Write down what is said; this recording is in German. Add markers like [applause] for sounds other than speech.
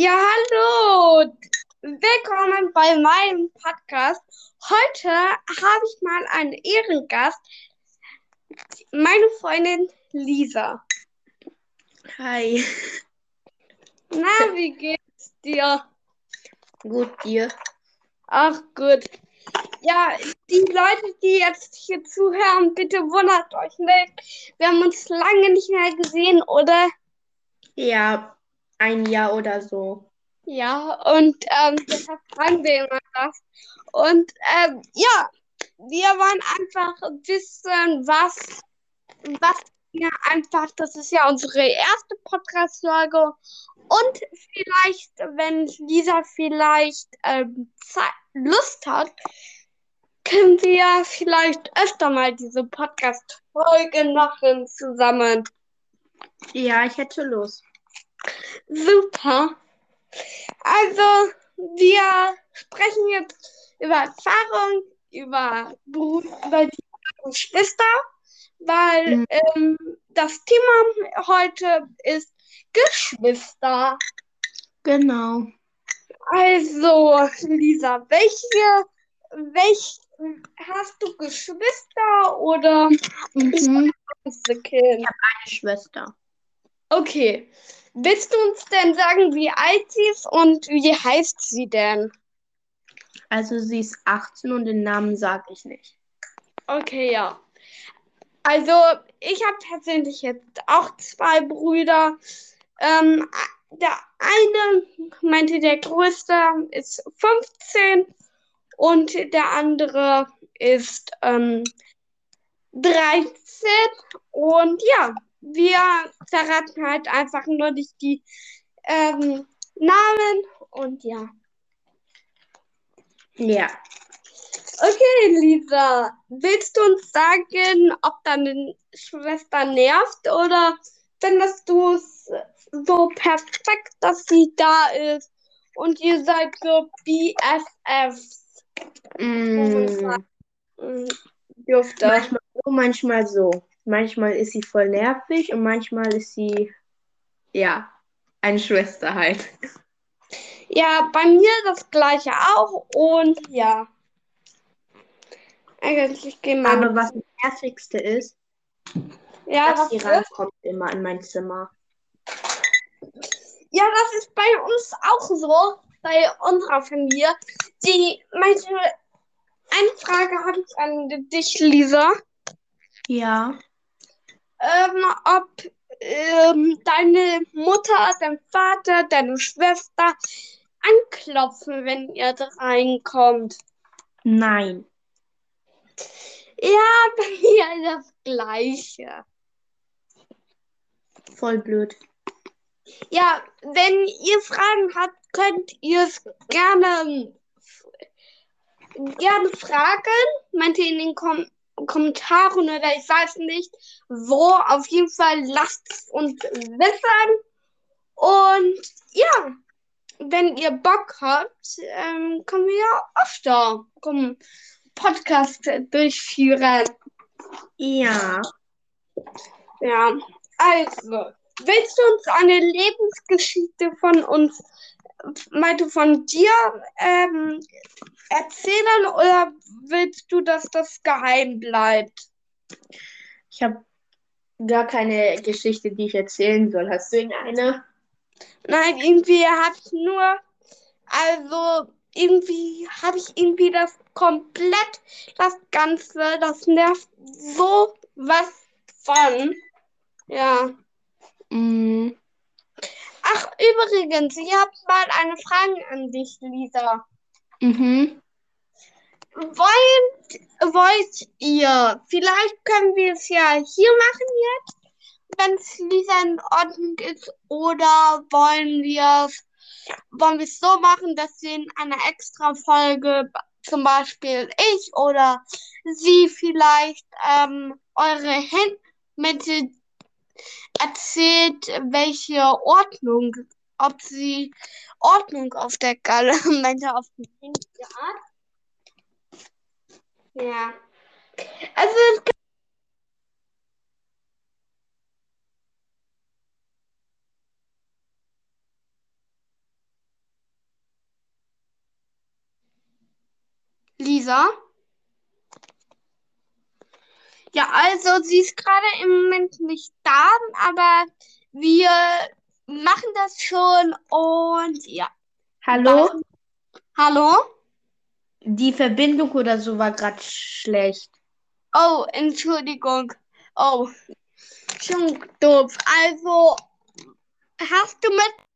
Ja, hallo. Willkommen bei meinem Podcast. Heute habe ich mal einen Ehrengast, meine Freundin Lisa. Hi. Na, wie geht's dir? Gut, dir? Ach, gut. Ja, die Leute, die jetzt hier zuhören, bitte wundert euch nicht. Wir haben uns lange nicht mehr gesehen, oder? Ja, ein Jahr oder so. Ja, und ähm, deshalb fragen wir immer das. Und ähm, ja, wir wollen einfach wissen, was, was wir einfach, das ist ja unsere erste Podcast-Folge. Und vielleicht, wenn Lisa vielleicht ähm, Lust hat, können wir vielleicht öfter mal diese Podcast-Folge machen zusammen. Ja, ich hätte Lust. Super. Also, wir sprechen jetzt über Erfahrung, über Beruf, über die Geschwister, weil mhm. ähm, das Thema heute ist Geschwister. Genau. Also, Lisa, welche, welche hast du Geschwister oder mhm. Ich habe eine Schwester. Okay. Willst du uns denn sagen, wie alt sie ist und wie heißt sie denn? Also sie ist 18 und den Namen sage ich nicht. Okay, ja. Also ich habe tatsächlich jetzt auch zwei Brüder. Ähm, der eine meinte, der größte ist 15 und der andere ist ähm, 13. Und ja, wir verraten halt einfach nur nicht die ähm, Namen und ja. Ja. Okay, Lisa, willst du uns sagen, ob deine Schwester nervt oder findest du es so perfekt, dass sie da ist und ihr seid so BFFs? Mm. Dürfte. Manchmal so, manchmal so. Manchmal ist sie voll nervig und manchmal ist sie, ja, eine Schwester halt. Ja, bei mir das gleiche auch und ja. Eigentlich gehen wir. Aber was das nervigste ist, ja, dass sie rankommt immer in mein Zimmer. Ja, das ist bei uns auch so, bei unserer Familie. Die meinte, eine Frage habe ich an dich, Lisa. Ja ähm, ob ähm, deine Mutter, dein Vater, deine Schwester anklopfen, wenn ihr da reinkommt. Nein. Ja, [laughs] bei mir das Gleiche. Voll blöd. Ja, wenn ihr Fragen habt, könnt ihr es gerne, gerne fragen. Meint ihr in den Kom Kommentaren oder ich weiß nicht wo. Auf jeden Fall lasst es uns wissen. Und ja, wenn ihr Bock habt, ähm, können wir ja öfter kommen, Podcast durchführen. Ja. Ja, also, willst du uns eine Lebensgeschichte von uns, meinte von dir, ähm, erzählen oder willst du, dass das geheim bleibt? Ich habe gar keine Geschichte, die ich erzählen soll. Hast du irgendeine? Nein, irgendwie habe ich nur, also irgendwie habe ich irgendwie das komplett, das Ganze, das nervt so was von. Ja. Mm. Ach, übrigens, ich habe mal eine Frage an dich, Lisa. Mhm. Wollt, wollt ihr, vielleicht können wir es ja hier machen jetzt, wenn es Lisa in Ordnung ist, oder wollen wir es wollen wir es so machen, dass wir in einer extra Folge, zum Beispiel ich oder sie vielleicht ähm, eure Hände erzählt, welche Ordnung, ob sie Ordnung auf der Galle, [laughs] meinte auf die linke Art. Ja. Also Lisa? Ja, also sie ist gerade im Moment nicht da, aber wir machen das schon und ja. Hallo? Hallo? Die Verbindung oder so war gerade schlecht. Oh, Entschuldigung. Oh, schon doof. Also, hast du mit